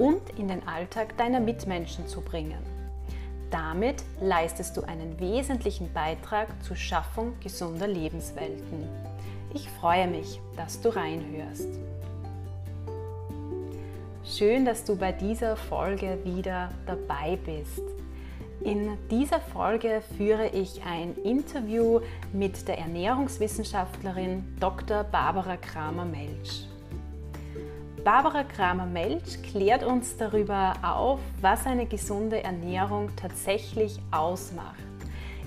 und in den Alltag deiner Mitmenschen zu bringen. Damit leistest du einen wesentlichen Beitrag zur Schaffung gesunder Lebenswelten. Ich freue mich, dass du reinhörst. Schön, dass du bei dieser Folge wieder dabei bist. In dieser Folge führe ich ein Interview mit der Ernährungswissenschaftlerin Dr. Barbara Kramer-Melch. Barbara Kramer-Melch klärt uns darüber auf, was eine gesunde Ernährung tatsächlich ausmacht.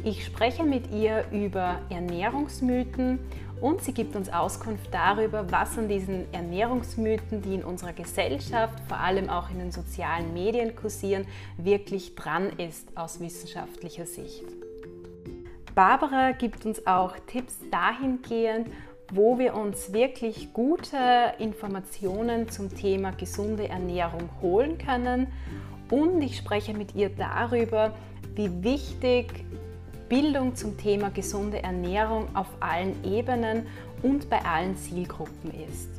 Ich spreche mit ihr über Ernährungsmythen und sie gibt uns Auskunft darüber, was an diesen Ernährungsmythen, die in unserer Gesellschaft, vor allem auch in den sozialen Medien kursieren, wirklich dran ist aus wissenschaftlicher Sicht. Barbara gibt uns auch Tipps dahingehend, wo wir uns wirklich gute Informationen zum Thema gesunde Ernährung holen können. Und ich spreche mit ihr darüber, wie wichtig Bildung zum Thema gesunde Ernährung auf allen Ebenen und bei allen Zielgruppen ist.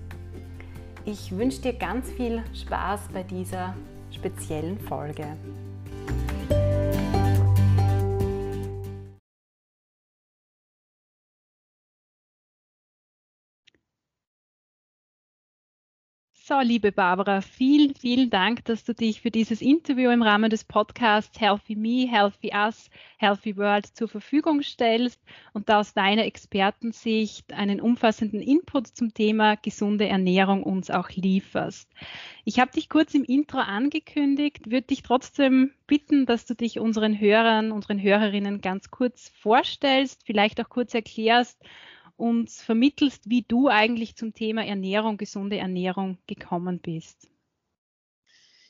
Ich wünsche dir ganz viel Spaß bei dieser speziellen Folge. So, liebe Barbara, vielen, vielen Dank, dass du dich für dieses Interview im Rahmen des Podcasts Healthy Me, Healthy Us, Healthy World zur Verfügung stellst und da aus deiner Expertensicht einen umfassenden Input zum Thema gesunde Ernährung uns auch lieferst. Ich habe dich kurz im Intro angekündigt, würde dich trotzdem bitten, dass du dich unseren Hörern, unseren Hörerinnen ganz kurz vorstellst, vielleicht auch kurz erklärst, uns vermittelst, wie du eigentlich zum Thema Ernährung, gesunde Ernährung gekommen bist.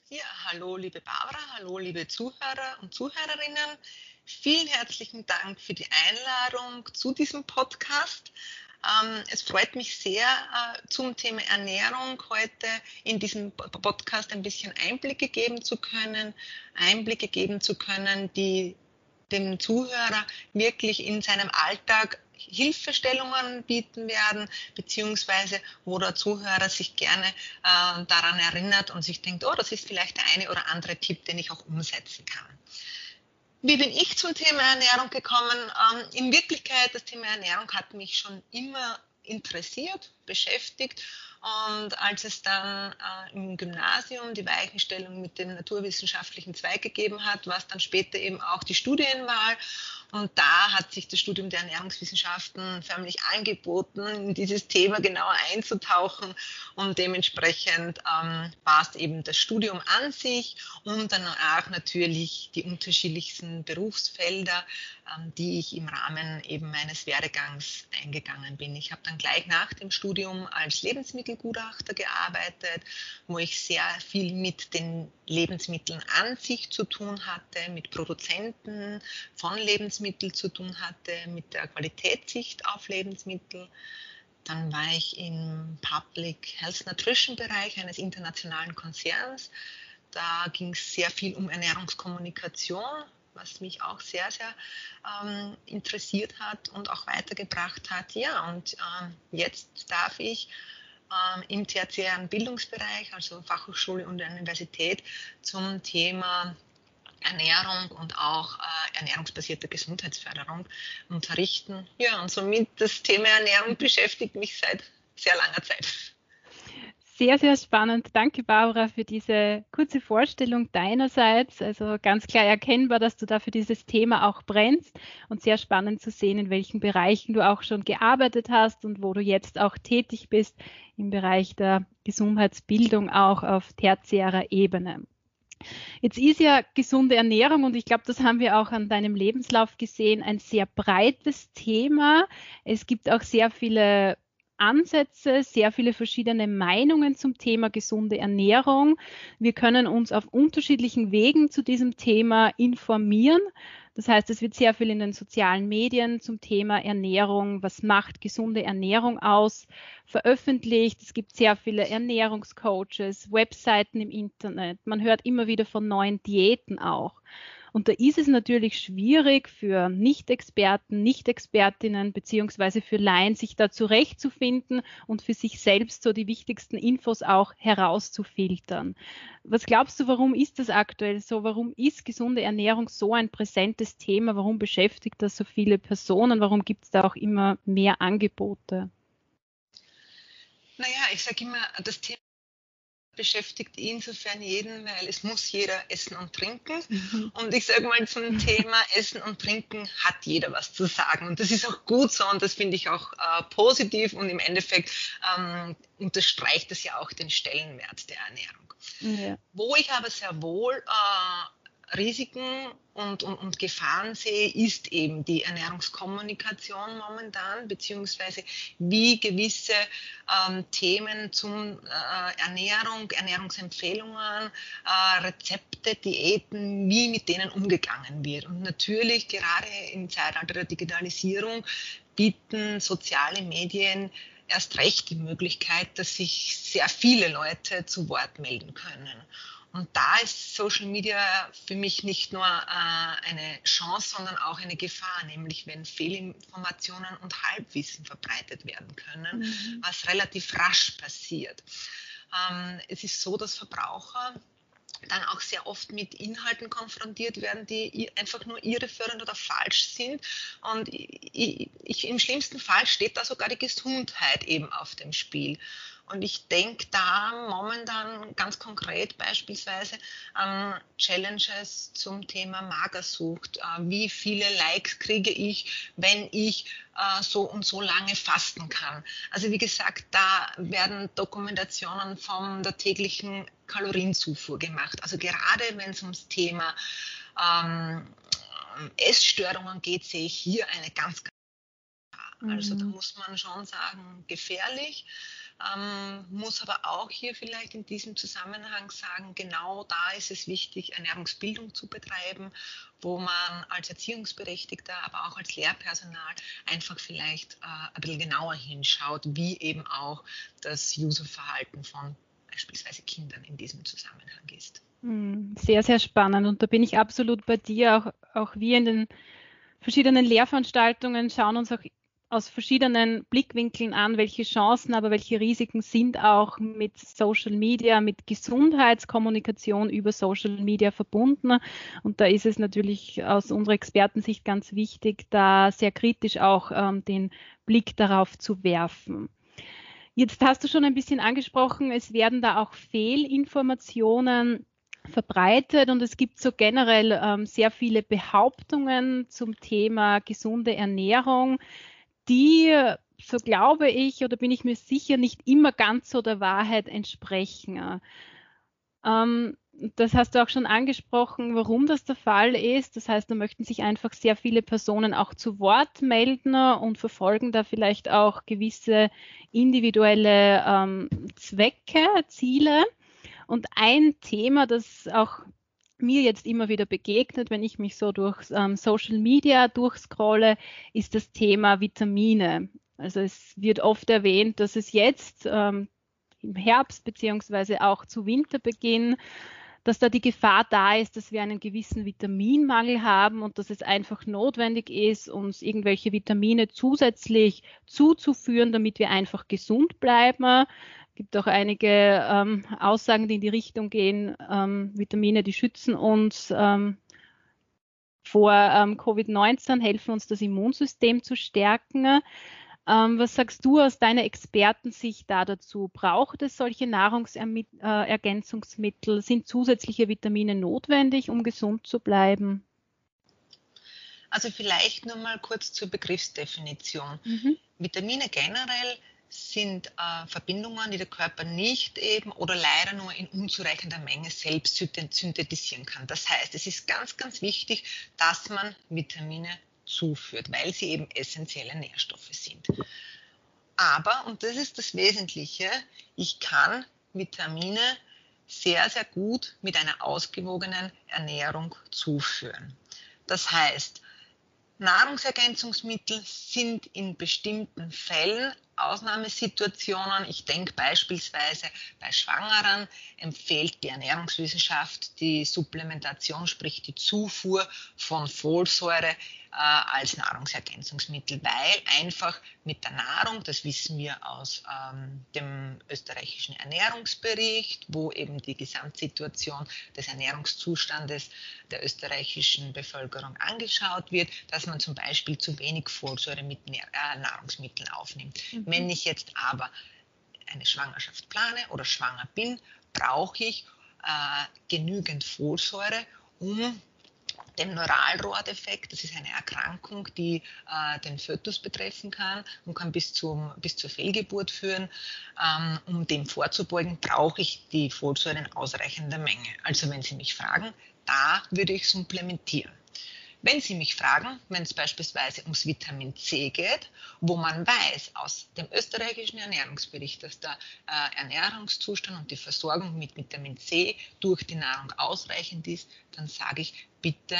Ja, hallo liebe Barbara, hallo liebe Zuhörer und Zuhörerinnen. Vielen herzlichen Dank für die Einladung zu diesem Podcast. Ähm, es freut mich sehr, äh, zum Thema Ernährung heute in diesem Podcast ein bisschen Einblicke geben zu können, Einblicke geben zu können, die dem Zuhörer wirklich in seinem Alltag Hilfestellungen bieten werden, beziehungsweise wo der Zuhörer sich gerne äh, daran erinnert und sich denkt, oh, das ist vielleicht der eine oder andere Tipp, den ich auch umsetzen kann. Wie bin ich zum Thema Ernährung gekommen? Ähm, in Wirklichkeit, das Thema Ernährung hat mich schon immer interessiert, beschäftigt und als es dann äh, im Gymnasium die Weichenstellung mit dem naturwissenschaftlichen Zweig gegeben hat, war es dann später eben auch die Studienwahl. Und da hat sich das Studium der Ernährungswissenschaften förmlich angeboten, in dieses Thema genauer einzutauchen. Und dementsprechend ähm, war es eben das Studium an sich und dann auch natürlich die unterschiedlichsten Berufsfelder, ähm, die ich im Rahmen eben meines Werdegangs eingegangen bin. Ich habe dann gleich nach dem Studium als Lebensmittelgutachter gearbeitet, wo ich sehr viel mit den Lebensmitteln an sich zu tun hatte, mit Produzenten von Lebensmitteln Lebensmittel zu tun hatte, mit der Qualitätssicht auf Lebensmittel. Dann war ich im Public Health Nutrition Bereich eines internationalen Konzerns. Da ging es sehr viel um Ernährungskommunikation, was mich auch sehr, sehr ähm, interessiert hat und auch weitergebracht hat. Ja, und ähm, jetzt darf ich ähm, im tertiären Bildungsbereich, also Fachhochschule und Universität, zum Thema Ernährung und auch äh, ernährungsbasierte Gesundheitsförderung unterrichten. Ja, und somit das Thema Ernährung beschäftigt mich seit sehr langer Zeit. Sehr, sehr spannend. Danke, Barbara, für diese kurze Vorstellung deinerseits. Also ganz klar erkennbar, dass du da für dieses Thema auch brennst und sehr spannend zu sehen, in welchen Bereichen du auch schon gearbeitet hast und wo du jetzt auch tätig bist im Bereich der Gesundheitsbildung auch auf tertiärer Ebene. Jetzt ist ja gesunde Ernährung und ich glaube, das haben wir auch an deinem Lebenslauf gesehen, ein sehr breites Thema. Es gibt auch sehr viele Ansätze, sehr viele verschiedene Meinungen zum Thema gesunde Ernährung. Wir können uns auf unterschiedlichen Wegen zu diesem Thema informieren. Das heißt, es wird sehr viel in den sozialen Medien zum Thema Ernährung, was macht gesunde Ernährung aus, veröffentlicht. Es gibt sehr viele Ernährungscoaches, Webseiten im Internet. Man hört immer wieder von neuen Diäten auch. Und da ist es natürlich schwierig für Nicht-Experten, Nicht-Expertinnen beziehungsweise für Laien, sich da zurechtzufinden und für sich selbst so die wichtigsten Infos auch herauszufiltern. Was glaubst du, warum ist das aktuell so? Warum ist gesunde Ernährung so ein präsentes Thema? Warum beschäftigt das so viele Personen? Warum gibt es da auch immer mehr Angebote? Naja, ich sage immer, das Thema beschäftigt insofern jeden, weil es muss jeder essen und trinken. Mhm. Und ich sage mal zum Thema Essen und Trinken hat jeder was zu sagen. Und das ist auch gut so und das finde ich auch äh, positiv und im Endeffekt ähm, unterstreicht das ja auch den Stellenwert der Ernährung. Ja. Wo ich aber sehr wohl äh, Risiken und, und, und Gefahren sehe, ist eben die Ernährungskommunikation momentan, beziehungsweise wie gewisse ähm, Themen zum äh, Ernährung, Ernährungsempfehlungen, äh, Rezepte, Diäten, wie mit denen umgegangen wird. Und natürlich gerade im Zeitalter der Digitalisierung bieten soziale Medien erst recht die Möglichkeit, dass sich sehr viele Leute zu Wort melden können. Und da ist Social Media für mich nicht nur äh, eine Chance, sondern auch eine Gefahr, nämlich wenn Fehlinformationen und Halbwissen verbreitet werden können, mhm. was relativ rasch passiert. Ähm, es ist so, dass Verbraucher dann auch sehr oft mit Inhalten konfrontiert werden, die einfach nur irreführend oder falsch sind. Und ich, ich, im schlimmsten Fall steht da sogar die Gesundheit eben auf dem Spiel. Und ich denke da momentan ganz konkret beispielsweise an Challenges zum Thema Magersucht. Äh, wie viele Likes kriege ich, wenn ich äh, so und so lange fasten kann? Also wie gesagt, da werden Dokumentationen von der täglichen Kalorienzufuhr gemacht. Also gerade wenn es ums Thema ähm, Essstörungen geht, sehe ich hier eine ganz, ganz also da mhm. muss man schon sagen, gefährlich. Ähm, muss aber auch hier vielleicht in diesem Zusammenhang sagen, genau da ist es wichtig, Ernährungsbildung zu betreiben, wo man als Erziehungsberechtigter, aber auch als Lehrpersonal einfach vielleicht äh, ein bisschen genauer hinschaut, wie eben auch das Userverhalten von beispielsweise Kindern in diesem Zusammenhang ist. Hm, sehr, sehr spannend. Und da bin ich absolut bei dir. Auch, auch wir in den verschiedenen Lehrveranstaltungen schauen uns auch aus verschiedenen Blickwinkeln an, welche Chancen, aber welche Risiken sind auch mit Social Media, mit Gesundheitskommunikation über Social Media verbunden. Und da ist es natürlich aus unserer Expertensicht ganz wichtig, da sehr kritisch auch ähm, den Blick darauf zu werfen. Jetzt hast du schon ein bisschen angesprochen, es werden da auch Fehlinformationen verbreitet und es gibt so generell ähm, sehr viele Behauptungen zum Thema gesunde Ernährung die, so glaube ich oder bin ich mir sicher, nicht immer ganz so der Wahrheit entsprechen. Ähm, das hast du auch schon angesprochen, warum das der Fall ist. Das heißt, da möchten sich einfach sehr viele Personen auch zu Wort melden und verfolgen da vielleicht auch gewisse individuelle ähm, Zwecke, Ziele. Und ein Thema, das auch mir jetzt immer wieder begegnet, wenn ich mich so durch ähm, Social Media durchscrolle, ist das Thema Vitamine. Also es wird oft erwähnt, dass es jetzt ähm, im Herbst beziehungsweise auch zu Winterbeginn, dass da die Gefahr da ist, dass wir einen gewissen Vitaminmangel haben und dass es einfach notwendig ist, uns irgendwelche Vitamine zusätzlich zuzuführen, damit wir einfach gesund bleiben gibt auch einige ähm, Aussagen, die in die Richtung gehen, ähm, Vitamine, die schützen uns ähm, vor ähm, Covid-19, helfen uns das Immunsystem zu stärken. Ähm, was sagst du aus deiner Expertensicht da dazu? Braucht es solche Nahrungsergänzungsmittel? Äh, Sind zusätzliche Vitamine notwendig, um gesund zu bleiben? Also vielleicht nur mal kurz zur Begriffsdefinition. Mhm. Vitamine generell sind äh, Verbindungen, die der Körper nicht eben oder leider nur in unzureichender Menge selbst synthetisieren kann. Das heißt, es ist ganz, ganz wichtig, dass man Vitamine zuführt, weil sie eben essentielle Nährstoffe sind. Aber, und das ist das Wesentliche, ich kann Vitamine sehr, sehr gut mit einer ausgewogenen Ernährung zuführen. Das heißt, Nahrungsergänzungsmittel sind in bestimmten Fällen Ausnahmesituationen. Ich denke beispielsweise bei Schwangeren empfiehlt die Ernährungswissenschaft die Supplementation, sprich die Zufuhr von Folsäure äh, als Nahrungsergänzungsmittel, weil einfach mit der Nahrung, das wissen wir aus ähm, dem österreichischen Ernährungsbericht, wo eben die Gesamtsituation des Ernährungszustandes der österreichischen Bevölkerung angeschaut wird, dass man zum Beispiel zu wenig Folsäure mit äh, Nahrungsmitteln aufnimmt. Mhm. Wenn ich jetzt aber eine Schwangerschaft plane oder schwanger bin, brauche ich äh, genügend Folsäure, um den Neuralrohrdefekt. Das ist eine Erkrankung, die äh, den Fötus betreffen kann und kann bis, zum, bis zur Fehlgeburt führen. Ähm, um dem vorzubeugen, brauche ich die Folsäure in ausreichender Menge. Also wenn Sie mich fragen, da würde ich supplementieren. Wenn Sie mich fragen, wenn es beispielsweise ums Vitamin C geht, wo man weiß aus dem österreichischen Ernährungsbericht, dass der äh, Ernährungszustand und die Versorgung mit Vitamin C durch die Nahrung ausreichend ist, dann sage ich bitte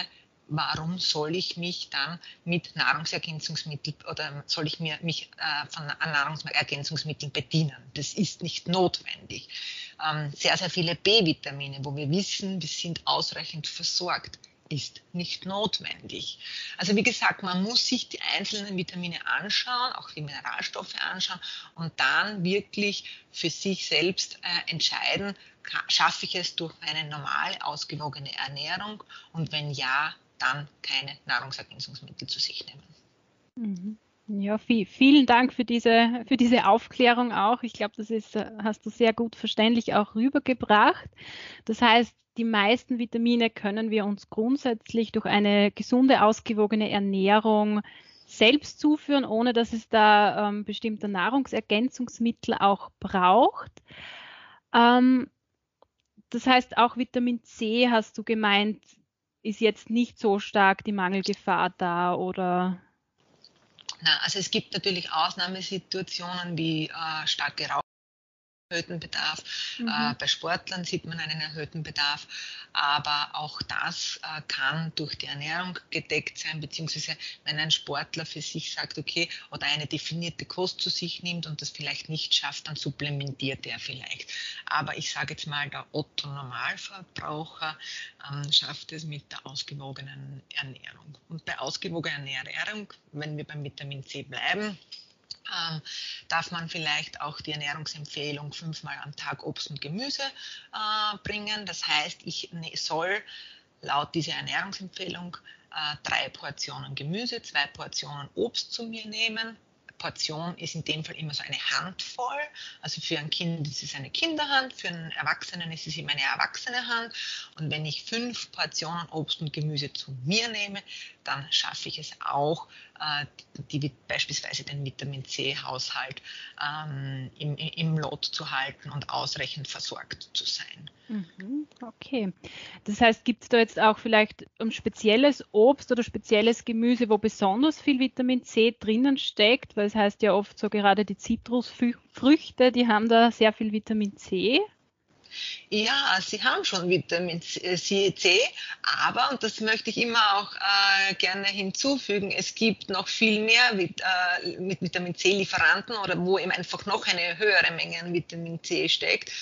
warum soll ich mich dann mit Nahrungsergänzungsmitteln oder soll ich mir mich äh, von Nahrungsergänzungsmitteln bedienen? Das ist nicht notwendig. Ähm, sehr, sehr viele B-Vitamine, wo wir wissen, wir sind ausreichend versorgt ist nicht notwendig. Also wie gesagt, man muss sich die einzelnen Vitamine anschauen, auch die Mineralstoffe anschauen und dann wirklich für sich selbst äh, entscheiden, schaffe ich es durch eine normal ausgewogene Ernährung und wenn ja, dann keine Nahrungsergänzungsmittel zu sich nehmen. Mhm. Ja, viel, vielen Dank für diese, für diese Aufklärung auch. Ich glaube, das ist, äh, hast du sehr gut verständlich auch rübergebracht. Das heißt, die meisten Vitamine können wir uns grundsätzlich durch eine gesunde, ausgewogene Ernährung selbst zuführen, ohne dass es da ähm, bestimmte Nahrungsergänzungsmittel auch braucht. Ähm, das heißt, auch Vitamin C, hast du gemeint, ist jetzt nicht so stark die Mangelgefahr da oder? Na, also es gibt natürlich Ausnahmesituationen wie äh, starke Rauch erhöhten Bedarf. Mhm. Äh, bei Sportlern sieht man einen erhöhten Bedarf, aber auch das äh, kann durch die Ernährung gedeckt sein, beziehungsweise wenn ein Sportler für sich sagt, okay, oder eine definierte Kost zu sich nimmt und das vielleicht nicht schafft, dann supplementiert er vielleicht. Aber ich sage jetzt mal, der Otto-Normalverbraucher ähm, schafft es mit der ausgewogenen Ernährung. Und bei ausgewogener Ernährung, wenn wir beim Vitamin C bleiben, ähm, darf man vielleicht auch die Ernährungsempfehlung fünfmal am Tag Obst und Gemüse äh, bringen. Das heißt, ich ne, soll laut dieser Ernährungsempfehlung äh, drei Portionen Gemüse, zwei Portionen Obst zu mir nehmen. Portion ist in dem Fall immer so eine Handvoll. Also für ein Kind ist es eine Kinderhand, für einen Erwachsenen ist es immer eine erwachsene Hand. Und wenn ich fünf Portionen Obst und Gemüse zu mir nehme, dann schaffe ich es auch, äh, die, beispielsweise den Vitamin C-Haushalt ähm, im, im Lot zu halten und ausreichend versorgt zu sein. Mhm, okay. Das heißt, gibt es da jetzt auch vielleicht ein spezielles Obst oder spezielles Gemüse, wo besonders viel Vitamin C drinnen steckt? Weil heißt ja oft so gerade die Zitrusfrüchte, die haben da sehr viel Vitamin C. Ja, sie haben schon Vitamin C, äh, aber, und das möchte ich immer auch äh, gerne hinzufügen, es gibt noch viel mehr mit, äh, mit Vitamin C-Lieferanten oder wo eben einfach noch eine höhere Menge an Vitamin C steckt.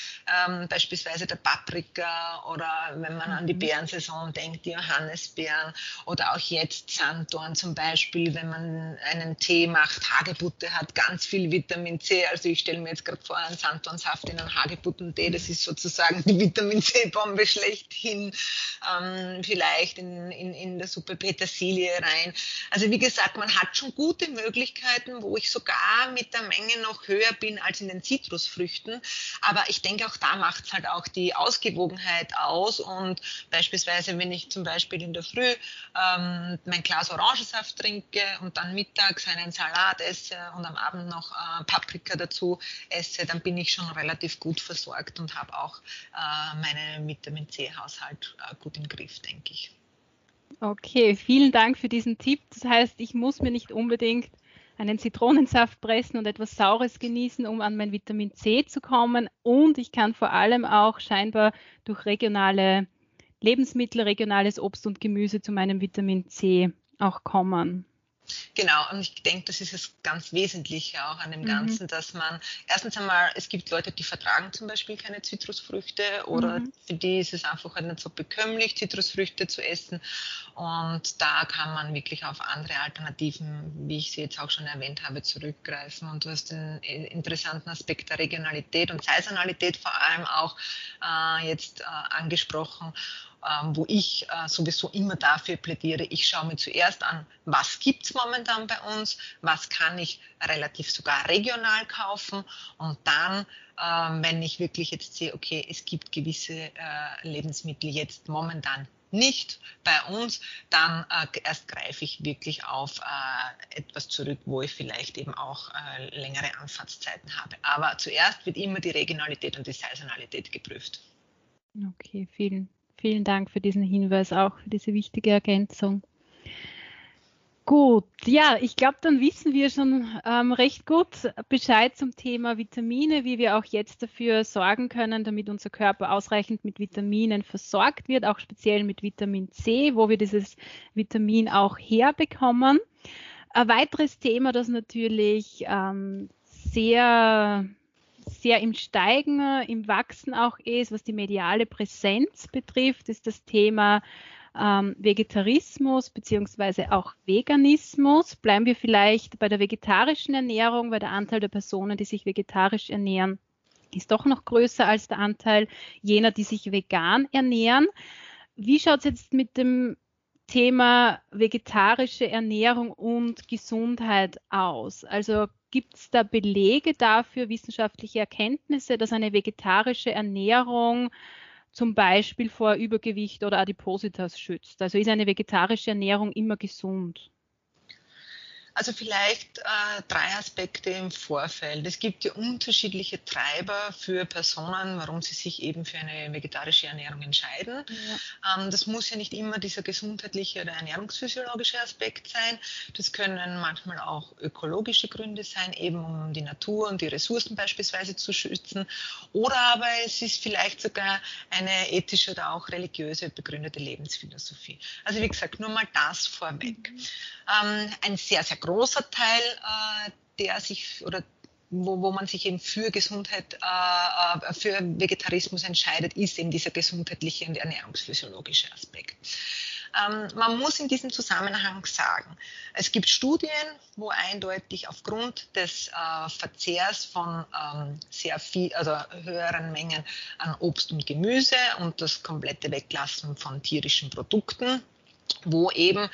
Ähm, beispielsweise der Paprika oder wenn man an die mhm. Beerensaison denkt, die Johannisbeeren oder auch jetzt Sanddorn zum Beispiel, wenn man einen Tee macht, Hagebutte hat ganz viel Vitamin C. Also ich stelle mir jetzt gerade vor, einen Sanddornsaft in einen Hagebuttentee, das ist sozusagen sozusagen die Vitamin C-Bombe schlechthin, ähm, vielleicht in, in, in der Suppe Petersilie rein. Also wie gesagt, man hat schon gute Möglichkeiten, wo ich sogar mit der Menge noch höher bin als in den Zitrusfrüchten. Aber ich denke, auch da macht es halt auch die Ausgewogenheit aus. Und beispielsweise, wenn ich zum Beispiel in der Früh ähm, mein Glas Orangensaft trinke und dann mittags einen Salat esse und am Abend noch äh, Paprika dazu esse, dann bin ich schon relativ gut versorgt und habe auch äh, meinen Vitamin C-Haushalt äh, gut im Griff, denke ich. Okay, vielen Dank für diesen Tipp. Das heißt, ich muss mir nicht unbedingt einen Zitronensaft pressen und etwas Saures genießen, um an mein Vitamin C zu kommen. Und ich kann vor allem auch scheinbar durch regionale Lebensmittel, regionales Obst und Gemüse zu meinem Vitamin C auch kommen. Genau, und ich denke, das ist das ganz Wesentliche auch an dem mhm. Ganzen, dass man erstens einmal, es gibt Leute, die vertragen zum Beispiel keine Zitrusfrüchte oder mhm. für die ist es einfach halt nicht so bekömmlich, Zitrusfrüchte zu essen. Und da kann man wirklich auf andere Alternativen, wie ich sie jetzt auch schon erwähnt habe, zurückgreifen. Und du hast den interessanten Aspekt der Regionalität und Saisonalität vor allem auch äh, jetzt äh, angesprochen ähm, wo ich äh, sowieso immer dafür plädiere, ich schaue mir zuerst an, was gibt's momentan bei uns, was kann ich relativ sogar regional kaufen und dann, ähm, wenn ich wirklich jetzt sehe, okay, es gibt gewisse äh, Lebensmittel jetzt momentan nicht bei uns, dann äh, erst greife ich wirklich auf äh, etwas zurück, wo ich vielleicht eben auch äh, längere Anfahrtszeiten habe. Aber zuerst wird immer die Regionalität und die Saisonalität geprüft. Okay, vielen Vielen Dank für diesen Hinweis, auch für diese wichtige Ergänzung. Gut, ja, ich glaube, dann wissen wir schon ähm, recht gut Bescheid zum Thema Vitamine, wie wir auch jetzt dafür sorgen können, damit unser Körper ausreichend mit Vitaminen versorgt wird, auch speziell mit Vitamin C, wo wir dieses Vitamin auch herbekommen. Ein weiteres Thema, das natürlich ähm, sehr sehr im Steigen, im Wachsen auch ist, was die mediale Präsenz betrifft, ist das Thema ähm, Vegetarismus beziehungsweise auch Veganismus. Bleiben wir vielleicht bei der vegetarischen Ernährung, weil der Anteil der Personen, die sich vegetarisch ernähren, ist doch noch größer als der Anteil jener, die sich vegan ernähren. Wie schaut es jetzt mit dem Thema vegetarische Ernährung und Gesundheit aus? Also Gibt es da Belege dafür, wissenschaftliche Erkenntnisse, dass eine vegetarische Ernährung zum Beispiel vor Übergewicht oder Adipositas schützt? Also ist eine vegetarische Ernährung immer gesund? Also vielleicht äh, drei Aspekte im Vorfeld. Es gibt ja unterschiedliche Treiber für Personen, warum sie sich eben für eine vegetarische Ernährung entscheiden. Ja. Ähm, das muss ja nicht immer dieser gesundheitliche oder ernährungsphysiologische Aspekt sein. Das können manchmal auch ökologische Gründe sein, eben um die Natur und die Ressourcen beispielsweise zu schützen. Oder aber es ist vielleicht sogar eine ethische oder auch religiöse begründete Lebensphilosophie. Also wie gesagt, nur mal das vorweg. Mhm. Ähm, ein sehr, sehr großer Teil, äh, der sich oder wo, wo man sich eben für Gesundheit, äh, äh, für Vegetarismus entscheidet, ist eben dieser gesundheitliche und ernährungsphysiologische Aspekt. Ähm, man muss in diesem Zusammenhang sagen, es gibt Studien, wo eindeutig aufgrund des äh, Verzehrs von ähm, sehr viel, also höheren Mengen an Obst und Gemüse und das komplette Weglassen von tierischen Produkten wo eben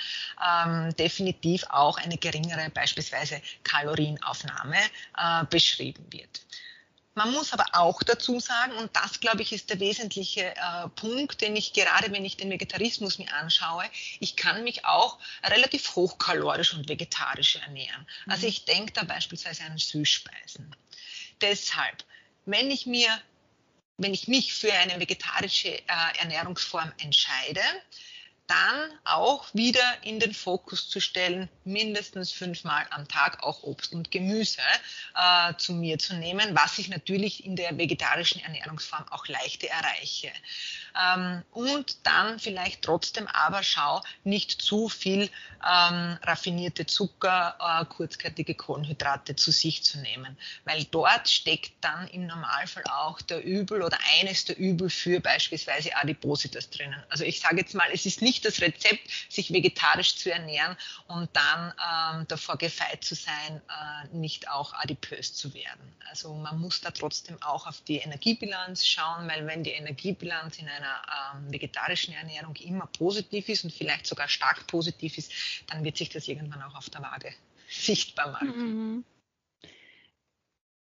ähm, definitiv auch eine geringere beispielsweise Kalorienaufnahme äh, beschrieben wird. Man muss aber auch dazu sagen, und das glaube ich ist der wesentliche äh, Punkt, den ich gerade, wenn ich den Vegetarismus mir anschaue, ich kann mich auch relativ hochkalorisch und vegetarisch ernähren. Mhm. Also ich denke da beispielsweise an Süßspeisen. Deshalb, wenn ich mir, wenn ich mich für eine vegetarische äh, Ernährungsform entscheide, dann auch wieder in den Fokus zu stellen, mindestens fünfmal am Tag auch Obst und Gemüse äh, zu mir zu nehmen, was ich natürlich in der vegetarischen Ernährungsform auch leichter erreiche. Ähm, und dann vielleicht trotzdem aber schau, nicht zu viel ähm, raffinierte Zucker, äh, kurzkettige Kohlenhydrate zu sich zu nehmen, weil dort steckt dann im Normalfall auch der Übel oder eines der Übel für beispielsweise Adipositas drinnen. Also ich sage jetzt mal, es ist nicht das Rezept, sich vegetarisch zu ernähren und dann ähm, davor gefeit zu sein, äh, nicht auch adipös zu werden. Also man muss da trotzdem auch auf die Energiebilanz schauen, weil wenn die Energiebilanz in einer einer ähm, vegetarischen Ernährung immer positiv ist und vielleicht sogar stark positiv ist, dann wird sich das irgendwann auch auf der Waage sichtbar machen. Mhm.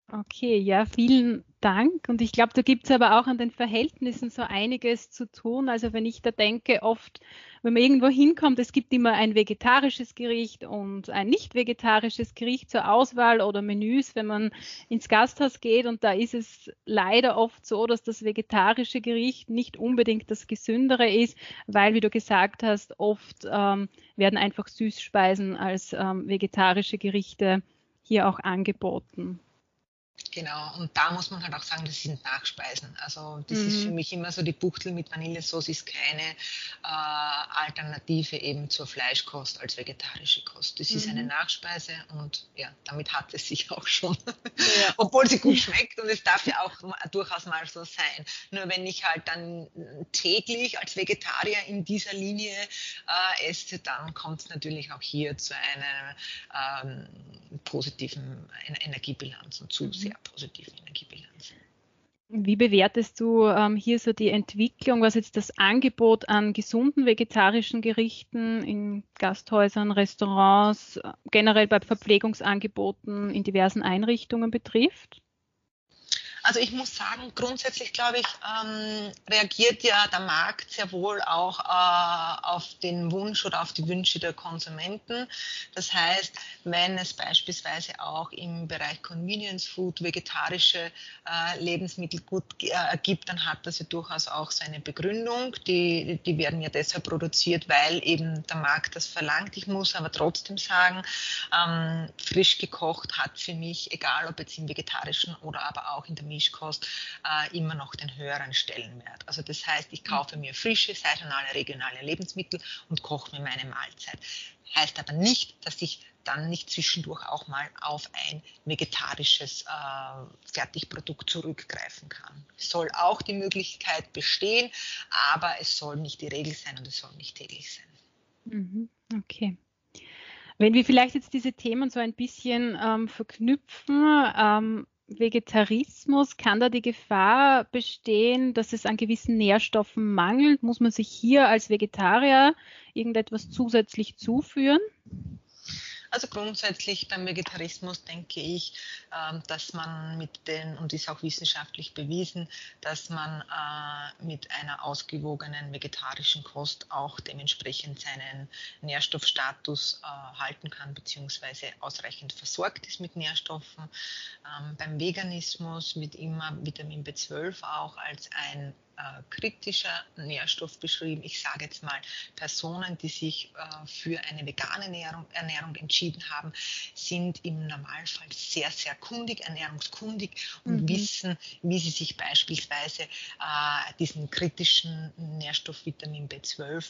Okay, ja, vielen Dank. Und ich glaube, da gibt es aber auch an den Verhältnissen so einiges zu tun. Also wenn ich da denke, oft, wenn man irgendwo hinkommt, es gibt immer ein vegetarisches Gericht und ein nicht vegetarisches Gericht zur Auswahl oder Menüs, wenn man ins Gasthaus geht. Und da ist es leider oft so, dass das vegetarische Gericht nicht unbedingt das gesündere ist, weil, wie du gesagt hast, oft ähm, werden einfach Süßspeisen als ähm, vegetarische Gerichte hier auch angeboten. Genau, und da muss man halt auch sagen, das sind Nachspeisen. Also das mhm. ist für mich immer so, die Buchtel mit Vanillesauce ist keine äh, Alternative eben zur Fleischkost als vegetarische Kost. Das mhm. ist eine mhm. Nachspeise und ja, damit hat es sich auch schon. Ja. Obwohl sie gut schmeckt und es darf ja auch durchaus mal so sein. Nur wenn ich halt dann täglich als Vegetarier in dieser Linie äh, esse, dann kommt es natürlich auch hier zu einer ähm, positiven Energiebilanz und zu mhm. Sehr positiven Energiebilanz. Wie bewertest du ähm, hier so die Entwicklung, was jetzt das Angebot an gesunden vegetarischen Gerichten in Gasthäusern, Restaurants, äh, generell bei Verpflegungsangeboten in diversen Einrichtungen betrifft? Also ich muss sagen, grundsätzlich glaube ich, ähm, reagiert ja der Markt sehr wohl auch äh, auf den Wunsch oder auf die Wünsche der Konsumenten. Das heißt, wenn es beispielsweise auch im Bereich Convenience Food vegetarische äh, Lebensmittel gut äh, gibt, dann hat das ja durchaus auch seine Begründung. Die, die werden ja deshalb produziert, weil eben der Markt das verlangt. Ich muss aber trotzdem sagen, ähm, frisch gekocht hat für mich, egal ob jetzt im vegetarischen oder aber auch in der Mischkost äh, immer noch den höheren Stellenwert. Also das heißt, ich kaufe mir frische, saisonale, regionale Lebensmittel und koche mir meine Mahlzeit. Heißt aber nicht, dass ich dann nicht zwischendurch auch mal auf ein vegetarisches äh, Fertigprodukt zurückgreifen kann. Es soll auch die Möglichkeit bestehen, aber es soll nicht die Regel sein und es soll nicht täglich sein. Mhm, okay. Wenn wir vielleicht jetzt diese Themen so ein bisschen ähm, verknüpfen, ähm, Vegetarismus, kann da die Gefahr bestehen, dass es an gewissen Nährstoffen mangelt? Muss man sich hier als Vegetarier irgendetwas zusätzlich zuführen? Also grundsätzlich beim Vegetarismus denke ich, ähm, dass man mit den, und ist auch wissenschaftlich bewiesen, dass man äh, mit einer ausgewogenen vegetarischen Kost auch dementsprechend seinen Nährstoffstatus äh, halten kann, beziehungsweise ausreichend versorgt ist mit Nährstoffen. Ähm, beim Veganismus wird immer Vitamin B12 auch als ein äh, kritischer Nährstoff beschrieben. Ich sage jetzt mal, Personen, die sich äh, für eine vegane Ernährung, Ernährung, entschieden haben, sind im Normalfall sehr, sehr kundig, ernährungskundig und mhm. wissen, wie sie sich beispielsweise äh, diesen kritischen Nährstoff Vitamin B12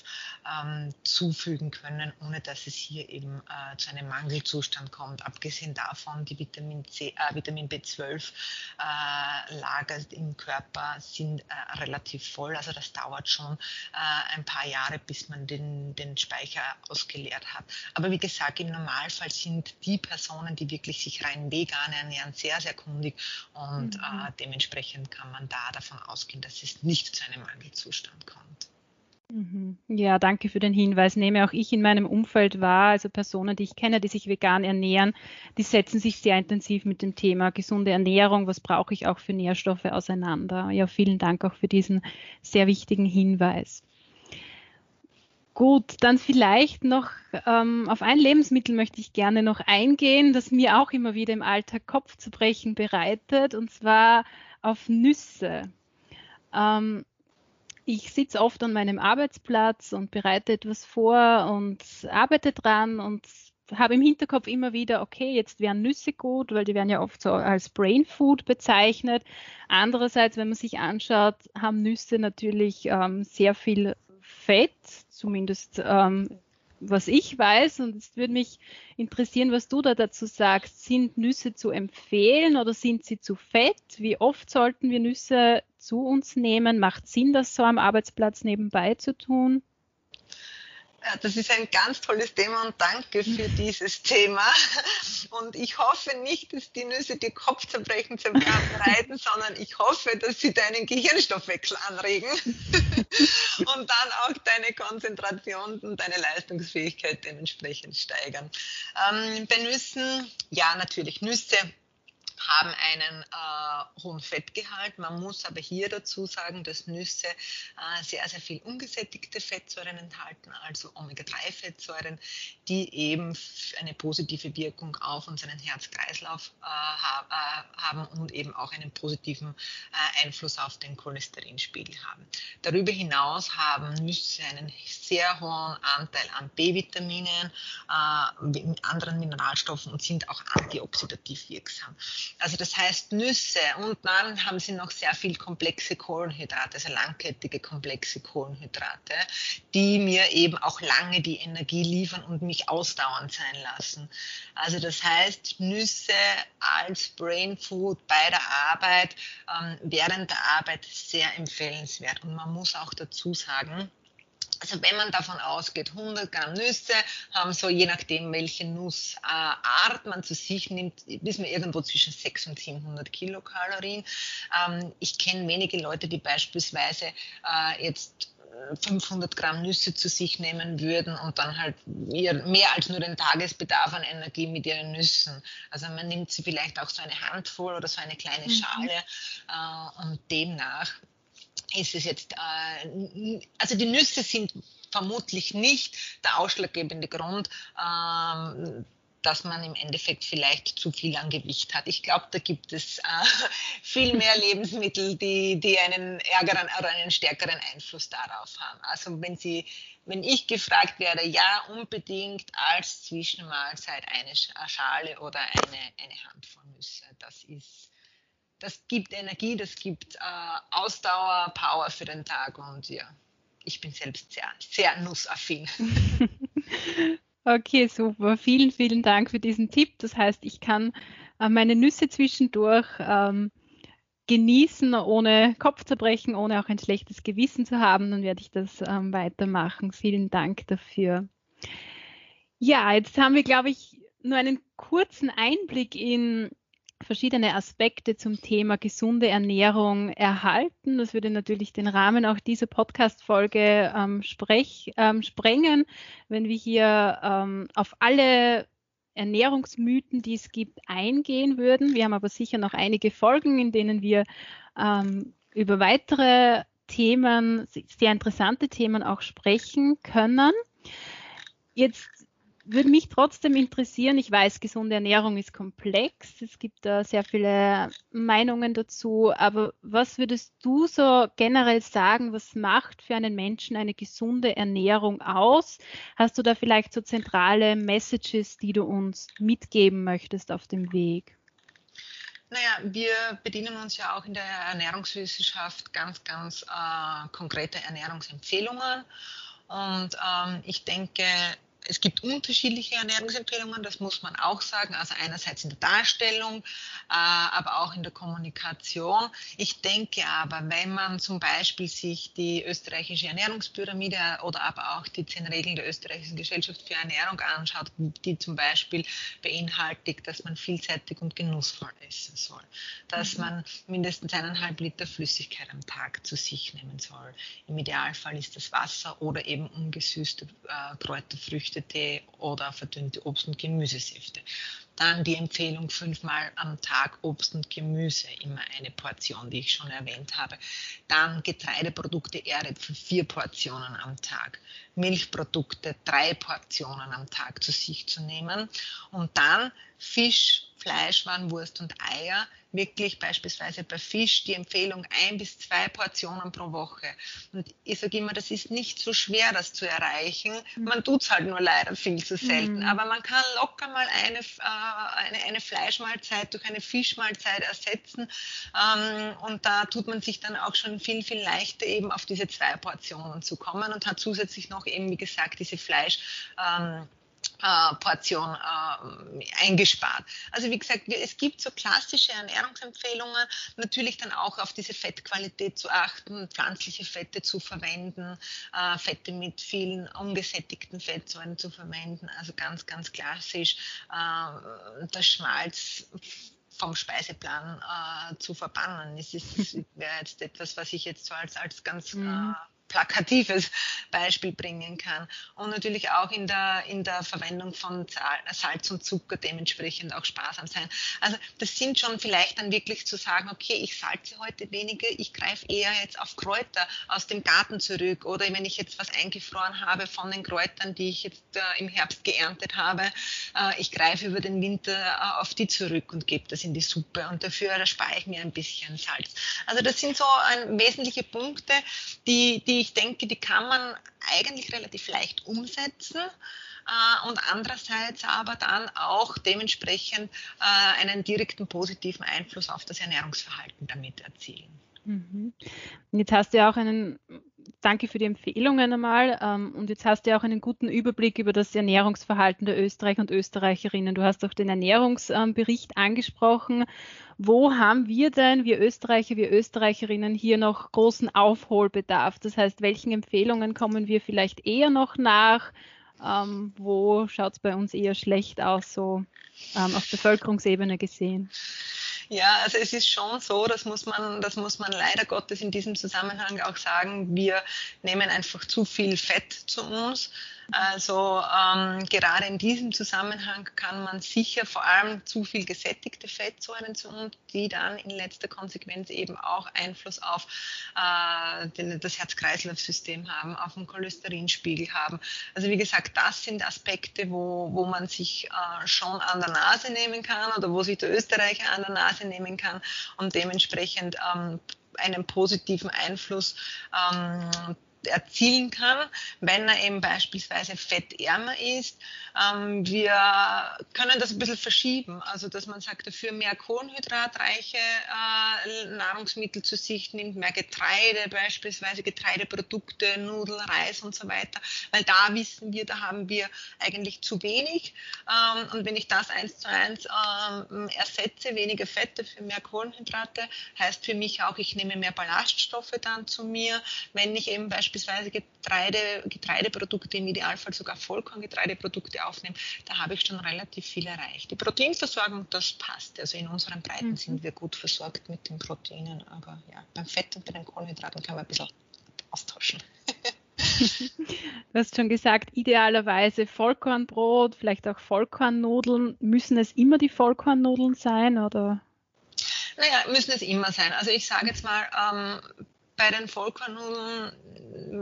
ähm, zufügen können, ohne dass es hier eben äh, zu einem Mangelzustand kommt. Abgesehen davon, die Vitamin, C, äh, Vitamin B12 äh, im Körper sind relativ relativ voll. Also das dauert schon äh, ein paar Jahre, bis man den, den Speicher ausgeleert hat. Aber wie gesagt, im Normalfall sind die Personen, die wirklich sich rein vegan ernähren, sehr, sehr kundig und mhm. äh, dementsprechend kann man da davon ausgehen, dass es nicht zu einem Mangelzustand kommt. Mhm. Ja, danke für den Hinweis. Nehme auch ich in meinem Umfeld wahr, also Personen, die ich kenne, die sich vegan ernähren, die setzen sich sehr intensiv mit dem Thema gesunde Ernährung, was brauche ich auch für Nährstoffe auseinander. Ja, vielen Dank auch für diesen sehr wichtigen Hinweis. Gut, dann vielleicht noch ähm, auf ein Lebensmittel möchte ich gerne noch eingehen, das mir auch immer wieder im Alltag Kopfzerbrechen bereitet, und zwar auf Nüsse. Ähm, ich sitze oft an meinem Arbeitsplatz und bereite etwas vor und arbeite dran und habe im Hinterkopf immer wieder, okay, jetzt wären Nüsse gut, weil die werden ja oft so als Brain Food bezeichnet. Andererseits, wenn man sich anschaut, haben Nüsse natürlich ähm, sehr viel Fett, zumindest ähm, was ich weiß. Und es würde mich interessieren, was du da dazu sagst. Sind Nüsse zu empfehlen oder sind sie zu fett? Wie oft sollten wir Nüsse zu uns nehmen? Macht Sinn, das so am Arbeitsplatz nebenbei zu tun? Das ist ein ganz tolles Thema und danke für dieses Thema. Und ich hoffe nicht, dass die Nüsse dir Kopfzerbrechen bereiten, sondern ich hoffe, dass sie deinen Gehirnstoffwechsel anregen und dann auch deine Konzentration und deine Leistungsfähigkeit dementsprechend steigern. Ähm, bei Nüssen, ja, natürlich Nüsse haben einen äh, hohen Fettgehalt. Man muss aber hier dazu sagen, dass Nüsse äh, sehr, sehr viel ungesättigte Fettsäuren enthalten, also Omega-3-Fettsäuren, die eben eine positive Wirkung auf unseren Herz-Kreislauf äh, äh, haben und eben auch einen positiven äh, Einfluss auf den Cholesterinspiegel haben. Darüber hinaus haben Nüsse einen sehr hohen Anteil an B-Vitaminen, äh, anderen Mineralstoffen und sind auch antioxidativ wirksam. Also das heißt Nüsse und dann haben sie noch sehr viel komplexe Kohlenhydrate, also langkettige komplexe Kohlenhydrate, die mir eben auch lange die Energie liefern und mich ausdauernd sein lassen. Also das heißt Nüsse als Brain Food bei der Arbeit, ähm, während der Arbeit sehr empfehlenswert. Und man muss auch dazu sagen, also wenn man davon ausgeht, 100 Gramm Nüsse haben so, je nachdem welche Nussart man zu sich nimmt, ist man irgendwo zwischen 600 und 700 Kilokalorien. Ähm, ich kenne wenige Leute, die beispielsweise äh, jetzt 500 Gramm Nüsse zu sich nehmen würden und dann halt mehr als nur den Tagesbedarf an Energie mit ihren Nüssen. Also man nimmt sie vielleicht auch so eine Handvoll oder so eine kleine mhm. Schale mhm. und demnach ist es jetzt, äh, also die Nüsse sind vermutlich nicht der ausschlaggebende Grund, ähm, dass man im Endeffekt vielleicht zu viel an Gewicht hat. Ich glaube, da gibt es äh, viel mehr Lebensmittel, die, die einen ärgeren oder einen stärkeren Einfluss darauf haben. Also wenn Sie, wenn ich gefragt werde, ja, unbedingt als Zwischenmahlzeit eine Schale oder eine, eine Handvoll Nüsse. Das ist das gibt Energie, das gibt äh, Ausdauer, Power für den Tag und ja, ich bin selbst sehr, sehr nussaffin. okay, super. Vielen, vielen Dank für diesen Tipp. Das heißt, ich kann äh, meine Nüsse zwischendurch ähm, genießen, ohne Kopfzerbrechen, ohne auch ein schlechtes Gewissen zu haben. Dann werde ich das ähm, weitermachen. Vielen Dank dafür. Ja, jetzt haben wir, glaube ich, nur einen kurzen Einblick in verschiedene Aspekte zum Thema gesunde Ernährung erhalten. Das würde natürlich den Rahmen auch dieser Podcast-Folge ähm, ähm, sprengen, wenn wir hier ähm, auf alle Ernährungsmythen, die es gibt, eingehen würden. Wir haben aber sicher noch einige Folgen, in denen wir ähm, über weitere Themen, sehr interessante Themen auch sprechen können. Jetzt würde mich trotzdem interessieren, ich weiß, gesunde Ernährung ist komplex, es gibt da sehr viele Meinungen dazu, aber was würdest du so generell sagen, was macht für einen Menschen eine gesunde Ernährung aus? Hast du da vielleicht so zentrale Messages, die du uns mitgeben möchtest auf dem Weg? Naja, wir bedienen uns ja auch in der Ernährungswissenschaft ganz, ganz äh, konkrete Ernährungsempfehlungen. Und ähm, ich denke, es gibt unterschiedliche Ernährungsempfehlungen, das muss man auch sagen. Also einerseits in der Darstellung, äh, aber auch in der Kommunikation. Ich denke aber, wenn man zum Beispiel sich die österreichische Ernährungspyramide oder aber auch die zehn Regeln der österreichischen Gesellschaft für Ernährung anschaut, die zum Beispiel beinhaltet, dass man vielseitig und genussvoll essen soll, dass mhm. man mindestens eineinhalb Liter Flüssigkeit am Tag zu sich nehmen soll. Im Idealfall ist das Wasser oder eben ungesüßte äh, Kräuterfrüchte Gemüsetee oder verdünnte Obst- und Gemüsesäfte. Dann die Empfehlung fünfmal am Tag Obst und Gemüse, immer eine Portion, die ich schon erwähnt habe. Dann Getreideprodukte, Erdäpfel, vier Portionen am Tag. Milchprodukte, drei Portionen am Tag zu sich zu nehmen. Und dann Fisch, Fleischwaren, Wurst und Eier wirklich beispielsweise bei Fisch die Empfehlung ein bis zwei Portionen pro Woche. Und ich sage immer, das ist nicht so schwer, das zu erreichen. Man tut es halt nur leider viel zu selten. Mhm. Aber man kann locker mal eine, äh, eine, eine Fleischmahlzeit durch eine Fischmahlzeit ersetzen. Ähm, und da tut man sich dann auch schon viel, viel leichter eben auf diese zwei Portionen zu kommen und hat zusätzlich noch eben, wie gesagt, diese Fleisch. Ähm, äh, Portion äh, eingespart. Also wie gesagt, es gibt so klassische Ernährungsempfehlungen, natürlich dann auch auf diese Fettqualität zu achten, pflanzliche Fette zu verwenden, äh, Fette mit vielen ungesättigten Fettsäuren zu verwenden, also ganz, ganz klassisch äh, das Schmalz vom Speiseplan äh, zu verbannen. Es ist wäre jetzt etwas, was ich jetzt so als, als ganz mhm. Plakatives Beispiel bringen kann. Und natürlich auch in der, in der Verwendung von Salz und Zucker dementsprechend auch sparsam sein. Also das sind schon vielleicht dann wirklich zu sagen, okay, ich salze heute weniger, ich greife eher jetzt auf Kräuter aus dem Garten zurück oder wenn ich jetzt was eingefroren habe von den Kräutern, die ich jetzt äh, im Herbst geerntet habe, äh, ich greife über den Winter äh, auf die zurück und gebe das in die Suppe und dafür erspare ich mir ein bisschen Salz. Also das sind so ein, wesentliche Punkte, die, die ich denke, die kann man eigentlich relativ leicht umsetzen äh, und andererseits aber dann auch dementsprechend äh, einen direkten positiven Einfluss auf das Ernährungsverhalten damit erzielen. Mhm. Jetzt hast du ja auch einen, danke für die Empfehlungen einmal, ähm, und jetzt hast du ja auch einen guten Überblick über das Ernährungsverhalten der Österreicher und Österreicherinnen. Du hast auch den Ernährungsbericht angesprochen. Wo haben wir denn, wir Österreicher, wir Österreicherinnen, hier noch großen Aufholbedarf? Das heißt, welchen Empfehlungen kommen wir vielleicht eher noch nach? Ähm, wo schaut es bei uns eher schlecht aus, so ähm, auf Bevölkerungsebene gesehen? Ja, also es ist schon so, das muss man, das muss man leider Gottes in diesem Zusammenhang auch sagen. Wir nehmen einfach zu viel Fett zu uns. Also ähm, gerade in diesem Zusammenhang kann man sicher vor allem zu viel gesättigte Fettsäuren zu uns, die dann in letzter Konsequenz eben auch Einfluss auf äh, den, das Herz-Kreislauf-System haben, auf den Cholesterinspiegel haben. Also wie gesagt, das sind Aspekte, wo, wo man sich äh, schon an der Nase nehmen kann oder wo sich der Österreicher an der Nase nehmen kann und dementsprechend ähm, einen positiven Einfluss ähm, erzielen kann, wenn er eben beispielsweise fettärmer ist. Ähm, wir können das ein bisschen verschieben, also dass man sagt, dafür mehr kohlenhydratreiche äh, Nahrungsmittel zu sich nimmt, mehr Getreide, beispielsweise Getreideprodukte, Nudeln, Reis und so weiter, weil da wissen wir, da haben wir eigentlich zu wenig. Ähm, und wenn ich das eins zu eins ähm, ersetze, weniger Fette für mehr Kohlenhydrate, heißt für mich auch, ich nehme mehr Ballaststoffe dann zu mir, wenn ich eben beispielsweise beispielsweise Getreide, Getreideprodukte, im Idealfall sogar Vollkorngetreideprodukte aufnehme, da habe ich schon relativ viel erreicht. Die Proteinversorgung, das passt. Also in unseren Breiten mhm. sind wir gut versorgt mit den Proteinen, aber ja, beim Fett und bei den Kohlenhydraten kann man ein bisschen austauschen. Du hast schon gesagt, idealerweise Vollkornbrot, vielleicht auch Vollkornnudeln. Müssen es immer die Vollkornnudeln sein oder? Naja, müssen es immer sein. Also ich sage jetzt mal, ähm, bei den Vollkornnudeln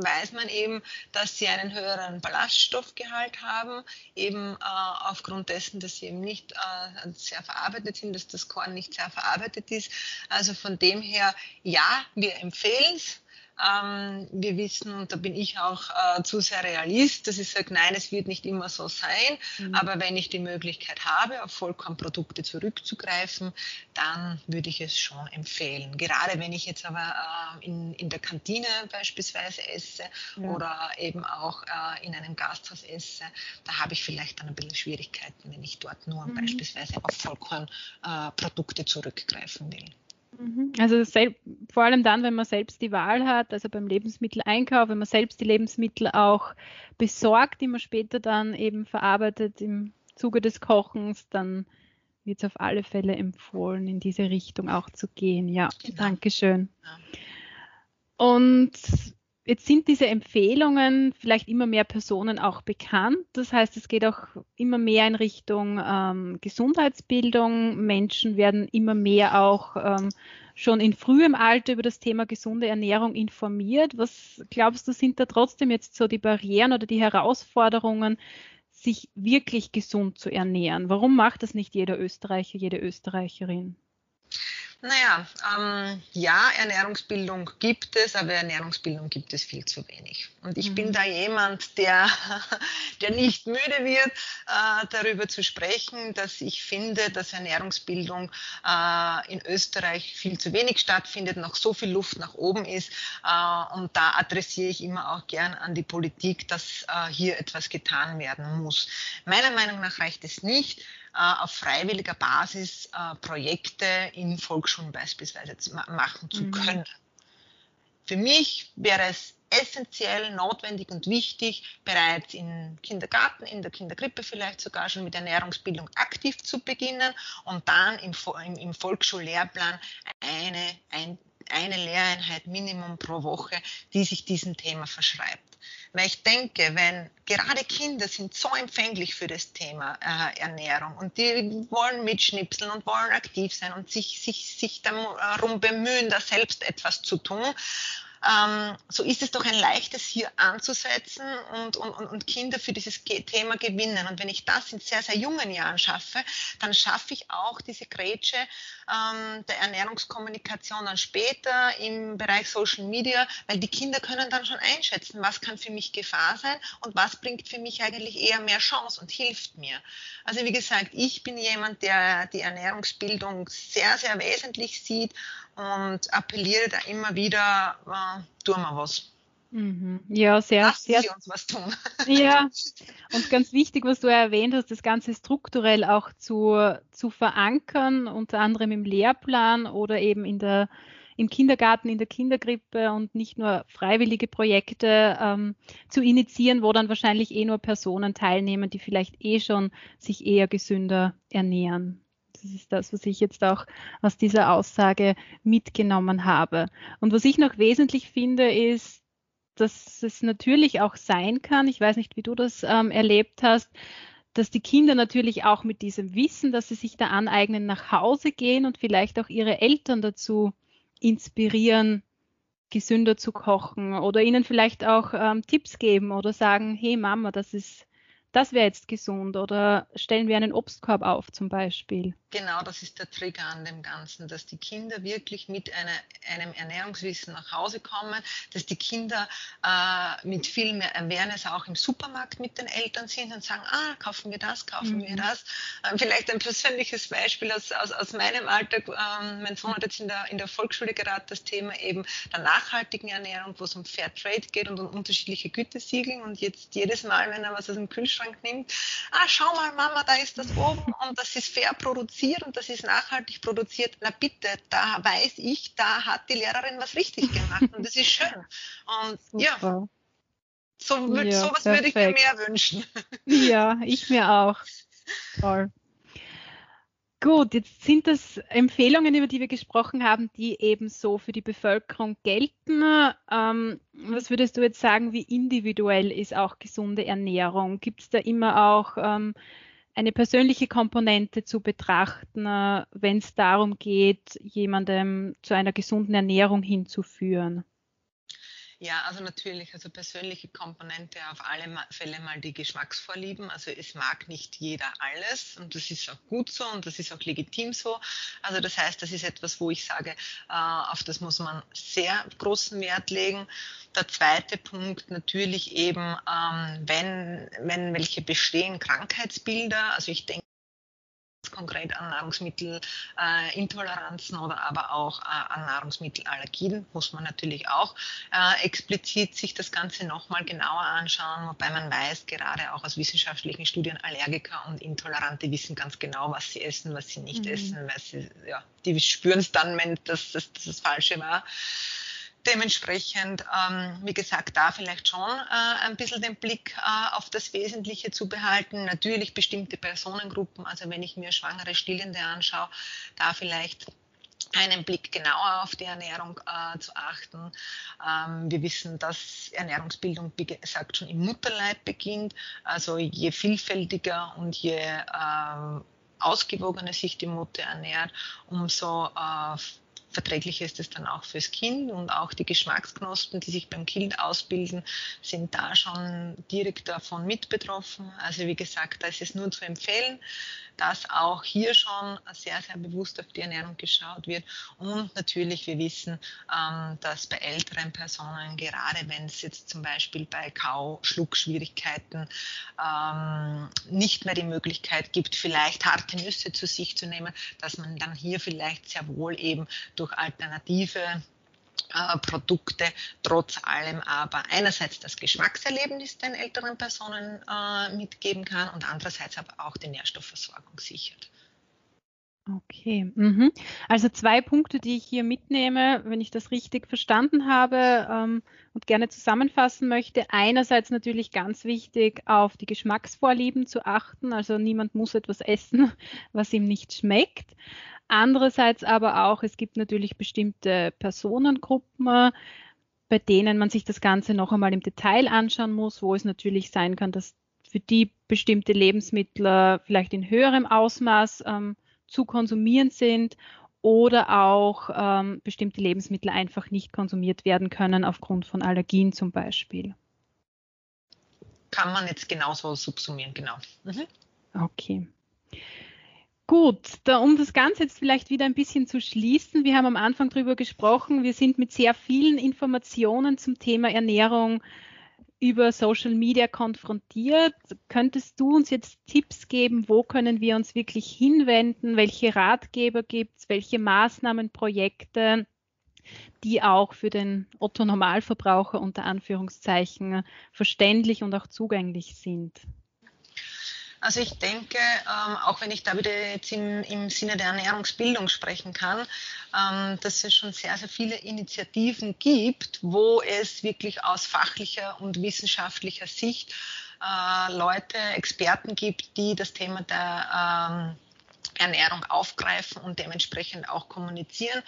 weiß man eben, dass sie einen höheren Ballaststoffgehalt haben, eben äh, aufgrund dessen, dass sie eben nicht äh, sehr verarbeitet sind, dass das Korn nicht sehr verarbeitet ist. Also von dem her, ja, wir empfehlen es. Ähm, wir wissen, und da bin ich auch äh, zu sehr realist, dass ich sage, nein, es wird nicht immer so sein, mhm. aber wenn ich die Möglichkeit habe, auf Vollkornprodukte zurückzugreifen, dann würde ich es schon empfehlen. Gerade wenn ich jetzt aber äh, in, in der Kantine beispielsweise esse ja. oder eben auch äh, in einem Gasthaus esse, da habe ich vielleicht dann ein bisschen Schwierigkeiten, wenn ich dort nur mhm. beispielsweise auf Vollkornprodukte zurückgreifen will. Mhm. Also vor allem dann, wenn man selbst die Wahl hat, also beim Lebensmitteleinkauf, wenn man selbst die Lebensmittel auch besorgt, die man später dann eben verarbeitet im Zuge des Kochens, dann wird es auf alle Fälle empfohlen, in diese Richtung auch zu gehen. Ja, genau. Dankeschön. Ja. Und Jetzt sind diese Empfehlungen vielleicht immer mehr Personen auch bekannt. Das heißt, es geht auch immer mehr in Richtung ähm, Gesundheitsbildung. Menschen werden immer mehr auch ähm, schon in frühem Alter über das Thema gesunde Ernährung informiert. Was glaubst du, sind da trotzdem jetzt so die Barrieren oder die Herausforderungen, sich wirklich gesund zu ernähren? Warum macht das nicht jeder Österreicher, jede Österreicherin? Naja, ähm, ja, Ernährungsbildung gibt es, aber Ernährungsbildung gibt es viel zu wenig. Und ich mhm. bin da jemand, der, der nicht müde wird, äh, darüber zu sprechen, dass ich finde, dass Ernährungsbildung äh, in Österreich viel zu wenig stattfindet, noch so viel Luft nach oben ist. Äh, und da adressiere ich immer auch gern an die Politik, dass äh, hier etwas getan werden muss. Meiner Meinung nach reicht es nicht, auf freiwilliger Basis äh, Projekte in Volksschulen beispielsweise machen zu mhm. können. Für mich wäre es essentiell, notwendig und wichtig, bereits im Kindergarten, in der Kinderkrippe vielleicht sogar schon mit Ernährungsbildung aktiv zu beginnen und dann im, im, im Volksschullehrplan eine, ein, eine Lehreinheit Minimum pro Woche, die sich diesem Thema verschreibt. Weil ich denke, wenn gerade Kinder sind so empfänglich für das Thema äh, Ernährung und die wollen mitschnipseln und wollen aktiv sein und sich, sich, sich darum bemühen, da selbst etwas zu tun ähm, so ist es doch ein leichtes hier anzusetzen und, und, und Kinder für dieses Thema gewinnen. Und wenn ich das in sehr, sehr jungen Jahren schaffe, dann schaffe ich auch diese Grätsche ähm, der Ernährungskommunikation dann später im Bereich Social Media, weil die Kinder können dann schon einschätzen, was kann für mich Gefahr sein und was bringt für mich eigentlich eher mehr Chance und hilft mir. Also wie gesagt, ich bin jemand, der die Ernährungsbildung sehr, sehr wesentlich sieht und appelliere da immer wieder, äh, tun wir was. Mhm. Ja, sehr, Lassen sehr. Sie uns was tun. Ja, und ganz wichtig, was du erwähnt hast, das Ganze strukturell auch zu, zu verankern, unter anderem im Lehrplan oder eben in der, im Kindergarten, in der Kindergrippe und nicht nur freiwillige Projekte ähm, zu initiieren, wo dann wahrscheinlich eh nur Personen teilnehmen, die vielleicht eh schon sich eher gesünder ernähren. Das ist das, was ich jetzt auch aus dieser Aussage mitgenommen habe. Und was ich noch wesentlich finde, ist, dass es natürlich auch sein kann, ich weiß nicht, wie du das ähm, erlebt hast, dass die Kinder natürlich auch mit diesem Wissen, dass sie sich da aneignen, nach Hause gehen und vielleicht auch ihre Eltern dazu inspirieren, gesünder zu kochen oder ihnen vielleicht auch ähm, Tipps geben oder sagen, hey Mama, das ist das wäre jetzt gesund oder stellen wir einen Obstkorb auf zum Beispiel. Genau, das ist der Trigger an dem Ganzen, dass die Kinder wirklich mit einer, einem Ernährungswissen nach Hause kommen, dass die Kinder äh, mit viel mehr Awareness auch im Supermarkt mit den Eltern sind und sagen, ah, kaufen wir das, kaufen mhm. wir das. Ähm, vielleicht ein persönliches Beispiel aus, aus, aus meinem Alltag. Ähm, mein Sohn hat jetzt in der, in der Volksschule gerade das Thema eben der nachhaltigen Ernährung, wo es um Fair Trade geht und um unterschiedliche Gütesiegeln und jetzt jedes Mal, wenn er was aus dem Kühlschrank nimmt, ah, schau mal Mama, da ist das oben und das ist fair produziert und das ist nachhaltig produziert, na bitte, da weiß ich, da hat die Lehrerin was richtig gemacht und das ist schön. Und Super. ja, so ja, sowas würde ich mir mehr wünschen. Ja, ich mir auch. Toll. Gut, jetzt sind das Empfehlungen, über die wir gesprochen haben, die eben so für die Bevölkerung gelten. Ähm, was würdest du jetzt sagen, wie individuell ist auch gesunde Ernährung? Gibt es da immer auch ähm, eine persönliche Komponente zu betrachten, äh, wenn es darum geht, jemandem zu einer gesunden Ernährung hinzuführen? Ja, also natürlich, also persönliche Komponente auf alle Fälle mal die Geschmacksvorlieben. Also es mag nicht jeder alles und das ist auch gut so und das ist auch legitim so. Also das heißt, das ist etwas, wo ich sage, äh, auf das muss man sehr großen Wert legen. Der zweite Punkt natürlich eben, ähm, wenn, wenn welche bestehen Krankheitsbilder. Also ich denke, konkret an Nahrungsmittelintoleranzen äh, oder aber auch äh, an Nahrungsmittelallergien muss man natürlich auch äh, explizit sich das Ganze nochmal genauer anschauen, wobei man weiß, gerade auch aus wissenschaftlichen Studien, Allergiker und Intolerante wissen ganz genau, was sie essen, was sie nicht mhm. essen, weil sie, ja, die spüren es dann, wenn das das, das Falsche war dementsprechend, ähm, wie gesagt, da vielleicht schon äh, ein bisschen den Blick äh, auf das Wesentliche zu behalten. Natürlich bestimmte Personengruppen, also wenn ich mir schwangere Stillende anschaue, da vielleicht einen Blick genauer auf die Ernährung äh, zu achten. Ähm, wir wissen, dass Ernährungsbildung, wie gesagt, schon im Mutterleib beginnt. Also je vielfältiger und je äh, ausgewogener sich die Mutter ernährt, umso äh, verträglicher ist es dann auch fürs Kind und auch die Geschmacksknospen, die sich beim Kind ausbilden, sind da schon direkt davon mit betroffen. Also wie gesagt, da ist es nur zu empfehlen, dass auch hier schon sehr, sehr bewusst auf die Ernährung geschaut wird. Und natürlich, wir wissen, ähm, dass bei älteren Personen, gerade wenn es jetzt zum Beispiel bei Kau-Schluckschwierigkeiten ähm, nicht mehr die Möglichkeit gibt, vielleicht harte Nüsse zu sich zu nehmen, dass man dann hier vielleicht sehr wohl eben durch alternative äh, Produkte trotz allem aber einerseits das Geschmackserlebnis den älteren Personen äh, mitgeben kann und andererseits aber auch die Nährstoffversorgung sichert. Okay, mhm. also zwei Punkte, die ich hier mitnehme, wenn ich das richtig verstanden habe ähm, und gerne zusammenfassen möchte. Einerseits natürlich ganz wichtig, auf die Geschmacksvorlieben zu achten. Also niemand muss etwas essen, was ihm nicht schmeckt. Andererseits aber auch, es gibt natürlich bestimmte Personengruppen, bei denen man sich das Ganze noch einmal im Detail anschauen muss, wo es natürlich sein kann, dass für die bestimmte Lebensmittel vielleicht in höherem Ausmaß ähm, zu konsumieren sind oder auch ähm, bestimmte Lebensmittel einfach nicht konsumiert werden können aufgrund von Allergien zum Beispiel. Kann man jetzt genauso subsumieren, genau. Mhm. Okay. Gut, da, um das Ganze jetzt vielleicht wieder ein bisschen zu schließen, wir haben am Anfang darüber gesprochen, wir sind mit sehr vielen Informationen zum Thema Ernährung über Social Media konfrontiert. Könntest du uns jetzt Tipps geben, wo können wir uns wirklich hinwenden, welche Ratgeber gibt es, welche Maßnahmen, Projekte, die auch für den Otto Normalverbraucher unter Anführungszeichen verständlich und auch zugänglich sind? Also ich denke, ähm, auch wenn ich da wieder jetzt im, im Sinne der Ernährungsbildung sprechen kann, ähm, dass es schon sehr, sehr viele Initiativen gibt, wo es wirklich aus fachlicher und wissenschaftlicher Sicht äh, Leute, Experten gibt, die das Thema der ähm, Ernährung aufgreifen und dementsprechend auch kommunizieren.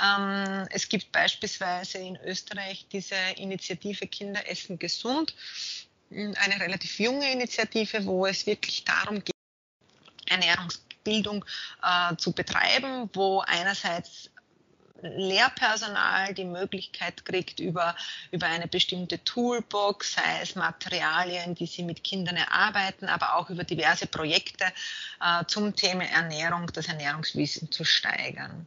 Ähm, es gibt beispielsweise in Österreich diese Initiative Kinder essen gesund eine relativ junge Initiative, wo es wirklich darum geht, Ernährungsbildung äh, zu betreiben, wo einerseits Lehrpersonal die Möglichkeit kriegt, über, über eine bestimmte Toolbox, sei es Materialien, die sie mit Kindern erarbeiten, aber auch über diverse Projekte äh, zum Thema Ernährung, das Ernährungswissen zu steigern.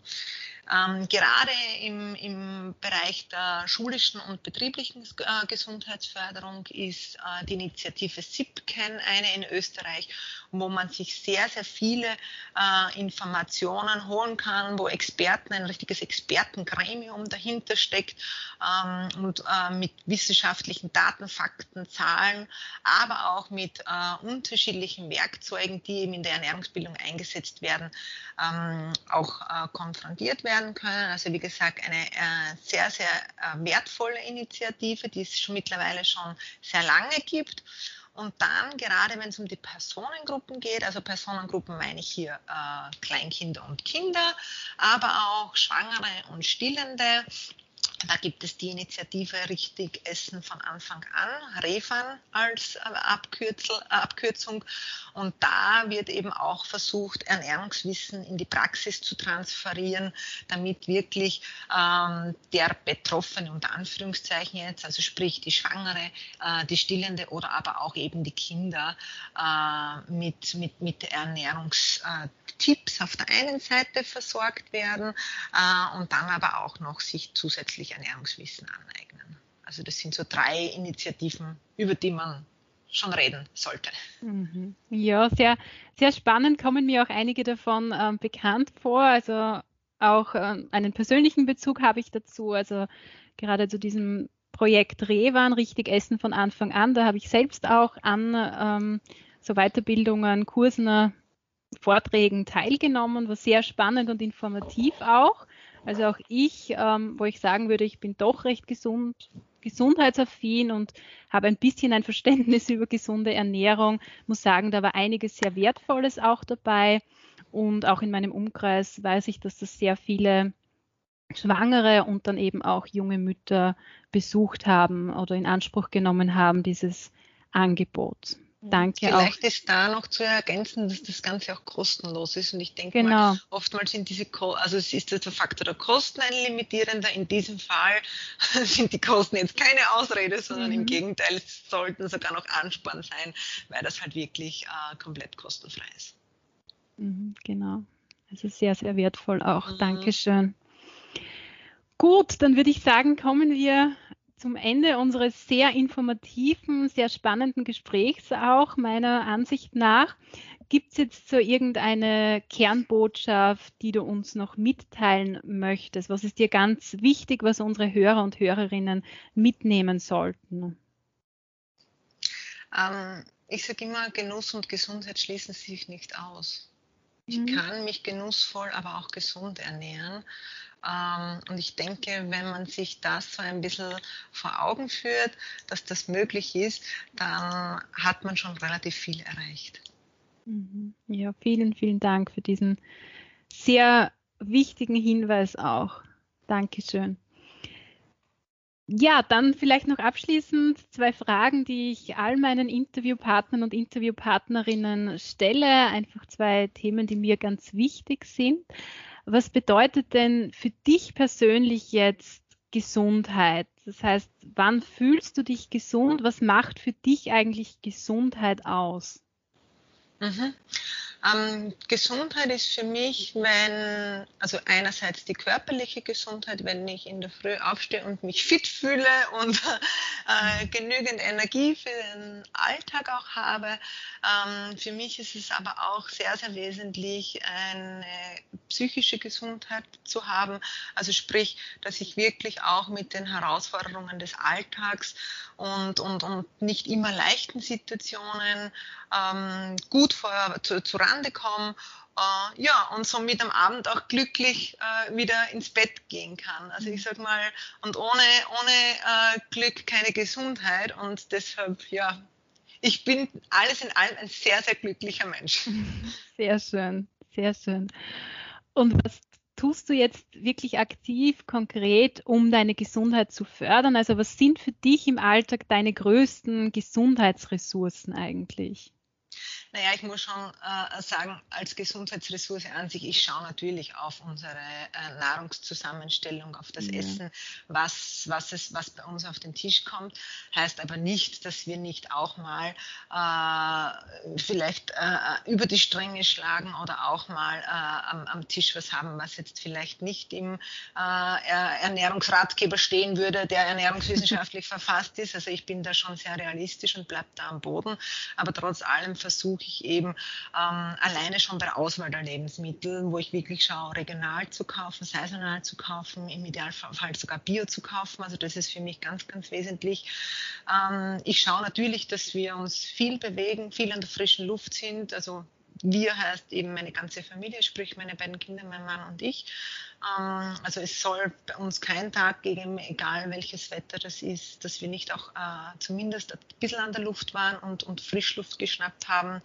Ähm, gerade im, im Bereich der schulischen und betrieblichen äh, Gesundheitsförderung ist äh, die Initiative SIPCAN eine in Österreich, wo man sich sehr, sehr viele äh, Informationen holen kann, wo Experten, ein richtiges Expertengremium dahinter steckt ähm, und äh, mit wissenschaftlichen Daten, Fakten, Zahlen, aber auch mit äh, unterschiedlichen Werkzeugen, die eben in der Ernährungsbildung eingesetzt werden, ähm, auch äh, konfrontiert werden können. Also wie gesagt, eine äh, sehr, sehr äh, wertvolle Initiative, die es schon mittlerweile schon sehr lange gibt. Und dann, gerade wenn es um die Personengruppen geht, also Personengruppen meine ich hier äh, Kleinkinder und Kinder, aber auch Schwangere und Stillende, da gibt es die Initiative Richtig Essen von Anfang an, REFAN als äh, äh, Abkürzung. Und da wird eben auch versucht, Ernährungswissen in die Praxis zu transferieren, damit wirklich ähm, der Betroffene unter Anführungszeichen jetzt, also sprich die Schwangere, äh, die Stillende oder aber auch eben die Kinder äh, mit, mit, mit Ernährungstipps auf der einen Seite versorgt werden äh, und dann aber auch noch sich zusätzlich Ernährungswissen aneignen. Also das sind so drei Initiativen, über die man schon reden sollte. Mhm. Ja, sehr, sehr spannend, kommen mir auch einige davon ähm, bekannt vor. Also auch ähm, einen persönlichen Bezug habe ich dazu. Also gerade zu diesem Projekt Rewan, richtig Essen von Anfang an, da habe ich selbst auch an ähm, so Weiterbildungen, Kursen, Vorträgen teilgenommen, war sehr spannend und informativ auch. Also auch ich, ähm, wo ich sagen würde, ich bin doch recht gesund, gesundheitsaffin und habe ein bisschen ein Verständnis über gesunde Ernährung, muss sagen, da war einiges sehr Wertvolles auch dabei. Und auch in meinem Umkreis weiß ich, dass das sehr viele Schwangere und dann eben auch junge Mütter besucht haben oder in Anspruch genommen haben, dieses Angebot. Danke Vielleicht auch. ist da noch zu ergänzen, dass das Ganze auch kostenlos ist. Und ich denke genau. mal, oftmals sind diese, Ko also es ist der Faktor der Kosten ein limitierender. In diesem Fall sind die Kosten jetzt keine Ausrede, sondern mhm. im Gegenteil, es sollten sogar noch Anspann sein, weil das halt wirklich äh, komplett kostenfrei ist. Mhm, genau. Ist sehr, sehr wertvoll auch. Mhm. Dankeschön. Gut, dann würde ich sagen, kommen wir zum Ende unseres sehr informativen, sehr spannenden Gesprächs auch meiner Ansicht nach. Gibt es jetzt so irgendeine Kernbotschaft, die du uns noch mitteilen möchtest? Was ist dir ganz wichtig, was unsere Hörer und Hörerinnen mitnehmen sollten? Ähm, ich sage immer, Genuss und Gesundheit schließen sich nicht aus. Ich mhm. kann mich genussvoll, aber auch gesund ernähren. Ähm, und ich denke, wenn man sich das so ein bisschen vor Augen führt, dass das möglich ist, dann hat man schon relativ viel erreicht. Mhm. Ja, vielen, vielen Dank für diesen sehr wichtigen Hinweis auch. Dankeschön. Ja, dann vielleicht noch abschließend zwei Fragen, die ich all meinen Interviewpartnern und Interviewpartnerinnen stelle. Einfach zwei Themen, die mir ganz wichtig sind. Was bedeutet denn für dich persönlich jetzt Gesundheit? Das heißt, wann fühlst du dich gesund? Was macht für dich eigentlich Gesundheit aus? Mhm. Ähm, Gesundheit ist für mich, wenn, also einerseits die körperliche Gesundheit, wenn ich in der Früh aufstehe und mich fit fühle und äh, genügend Energie für den Alltag auch habe. Ähm, für mich ist es aber auch sehr, sehr wesentlich, eine psychische Gesundheit zu haben. Also sprich, dass ich wirklich auch mit den Herausforderungen des Alltags und, und, und nicht immer leichten Situationen ähm, gut vor, zu, zu Rande komme äh, ja, und somit am Abend auch glücklich äh, wieder ins Bett gehen kann. Also ich sag mal, und ohne, ohne äh, Glück keine Gesundheit und deshalb, ja, ich bin alles in allem ein sehr, sehr glücklicher Mensch. Sehr schön, sehr schön. Und was tust du jetzt wirklich aktiv, konkret, um deine Gesundheit zu fördern? Also was sind für dich im Alltag deine größten Gesundheitsressourcen eigentlich? Naja, ich muss schon äh, sagen, als Gesundheitsressource an sich, ich schaue natürlich auf unsere äh, Nahrungszusammenstellung, auf das ja. Essen, was, was, es, was bei uns auf den Tisch kommt. Heißt aber nicht, dass wir nicht auch mal äh, vielleicht äh, über die Stränge schlagen oder auch mal äh, am, am, Tisch was haben, was jetzt vielleicht nicht im äh, Ernährungsratgeber stehen würde, der ernährungswissenschaftlich verfasst ist. Also ich bin da schon sehr realistisch und bleibe da am Boden. Aber trotz allem versuche versuche ich eben ähm, alleine schon bei der Auswahl der Lebensmittel, wo ich wirklich schaue, regional zu kaufen, saisonal zu kaufen, im Idealfall sogar Bio zu kaufen. Also das ist für mich ganz, ganz wesentlich. Ähm, ich schaue natürlich, dass wir uns viel bewegen, viel an der frischen Luft sind. Also wir heißt eben meine ganze Familie, sprich meine beiden Kinder, mein Mann und ich. Ähm, also es soll bei uns kein Tag geben, egal welches Wetter das ist, dass wir nicht auch äh, zumindest ein bisschen an der Luft waren und, und Frischluft geschnappt haben.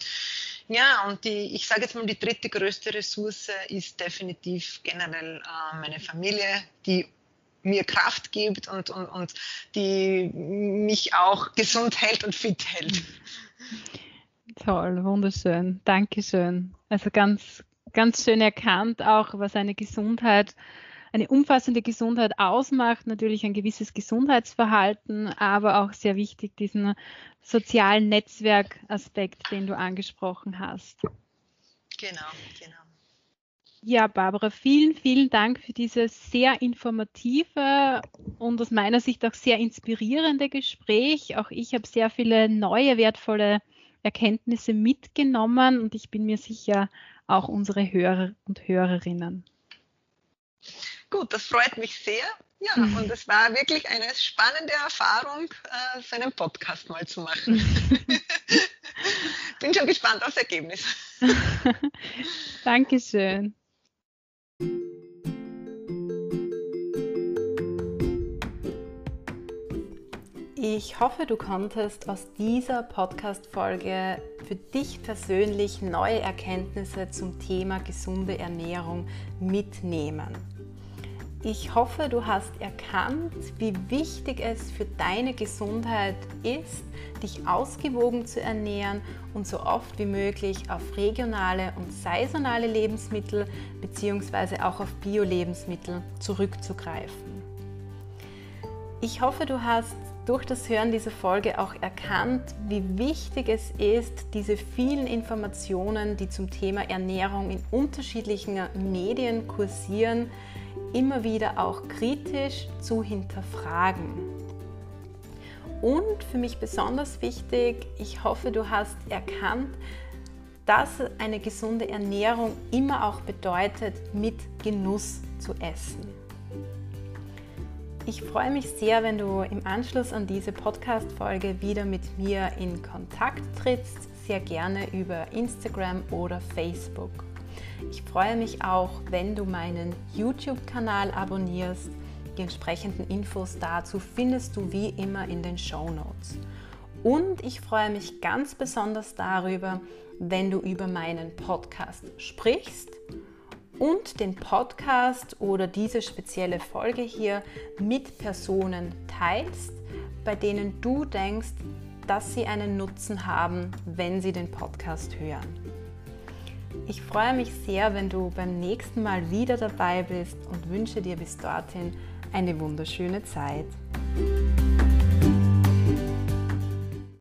Ja, und die, ich sage jetzt mal, die dritte größte Ressource ist definitiv generell äh, meine Familie, die mir Kraft gibt und, und, und die mich auch gesund hält und fit hält. Toll, wunderschön. Dankeschön. Also ganz, ganz schön erkannt auch, was eine Gesundheit, eine umfassende Gesundheit ausmacht. Natürlich ein gewisses Gesundheitsverhalten, aber auch sehr wichtig diesen sozialen Netzwerkaspekt, den du angesprochen hast. Genau, genau. Ja, Barbara, vielen, vielen Dank für dieses sehr informative und aus meiner Sicht auch sehr inspirierende Gespräch. Auch ich habe sehr viele neue, wertvolle Erkenntnisse mitgenommen und ich bin mir sicher, auch unsere Hörer und Hörerinnen. Gut, das freut mich sehr. Ja, und es war wirklich eine spannende Erfahrung, äh, so einen Podcast mal zu machen. Bin schon gespannt aufs Ergebnis. Dankeschön. Ich hoffe, du konntest aus dieser Podcast-Folge für dich persönlich neue Erkenntnisse zum Thema gesunde Ernährung mitnehmen. Ich hoffe, du hast erkannt, wie wichtig es für deine Gesundheit ist, dich ausgewogen zu ernähren und so oft wie möglich auf regionale und saisonale Lebensmittel bzw. auch auf Bio-Lebensmittel zurückzugreifen. Ich hoffe, du hast durch das Hören dieser Folge auch erkannt, wie wichtig es ist, diese vielen Informationen, die zum Thema Ernährung in unterschiedlichen Medien kursieren, immer wieder auch kritisch zu hinterfragen. Und für mich besonders wichtig, ich hoffe, du hast erkannt, dass eine gesunde Ernährung immer auch bedeutet, mit Genuss zu essen. Ich freue mich sehr, wenn du im Anschluss an diese Podcast-Folge wieder mit mir in Kontakt trittst, sehr gerne über Instagram oder Facebook. Ich freue mich auch, wenn du meinen YouTube-Kanal abonnierst. Die entsprechenden Infos dazu findest du wie immer in den Show Notes. Und ich freue mich ganz besonders darüber, wenn du über meinen Podcast sprichst und den Podcast oder diese spezielle Folge hier mit Personen teilst, bei denen du denkst, dass sie einen Nutzen haben, wenn sie den Podcast hören. Ich freue mich sehr, wenn du beim nächsten Mal wieder dabei bist und wünsche dir bis dorthin eine wunderschöne Zeit.